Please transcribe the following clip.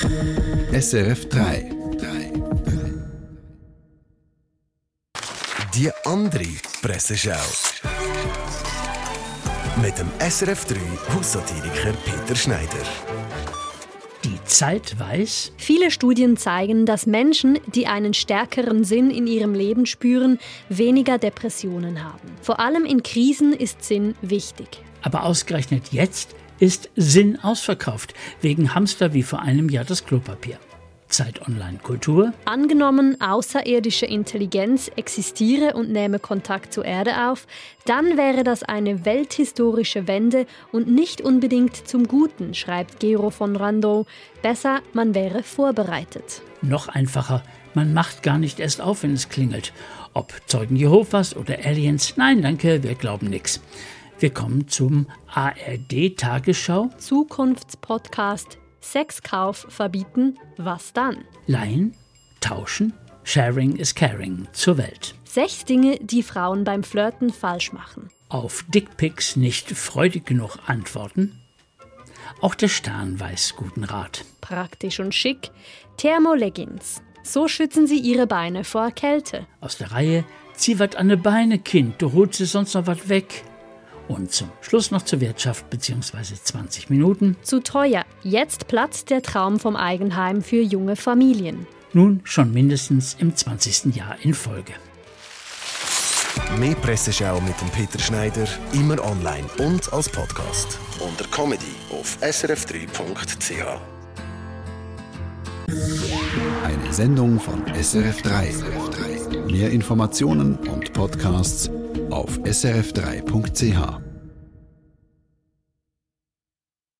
SRF 3. Die andere Presseschau. Mit dem SRF 3 Haussatiriker Peter Schneider. Die Zeit weiß, Viele Studien zeigen, dass Menschen, die einen stärkeren Sinn in ihrem Leben spüren, weniger Depressionen haben. Vor allem in Krisen ist Sinn wichtig. aber ausgerechnet jetzt ist Sinn ausverkauft, wegen Hamster wie vor einem Jahr das Klopapier. Zeit Online Kultur, Angenommen, außerirdische Intelligenz existiere und nähme Kontakt zur Erde auf, dann wäre das eine welthistorische Wende und nicht unbedingt zum Guten, schreibt Gero von Randow. Besser, man wäre vorbereitet. noch einfacher, man macht gar nicht erst auf, wenn es klingelt. Ob Zeugen Jehovas oder Aliens, nein, danke, wir glauben nix. Wir kommen zum ARD Tagesschau. Zukunftspodcast Sexkauf verbieten, was dann? Leihen, tauschen, sharing is caring zur Welt. Sechs Dinge, die Frauen beim Flirten falsch machen. Auf Dickpics nicht freudig genug antworten. Auch der Stern weiß guten Rat. Praktisch und schick. Thermoleggings. So schützen sie ihre Beine vor Kälte. Aus der Reihe, zieh wat an de Beine, Kind, du holst dir sonst noch wat weg. Und zum Schluss noch zur Wirtschaft bzw. 20 Minuten. Zu teuer. Jetzt platzt der Traum vom Eigenheim für junge Familien. Nun schon mindestens im 20. Jahr in Folge. Mehr Presseschau mit dem Peter Schneider immer online und als Podcast unter Comedy auf srf3.ch. Eine Sendung von SRF 3. Mehr Informationen und Podcasts auf srf3.ch.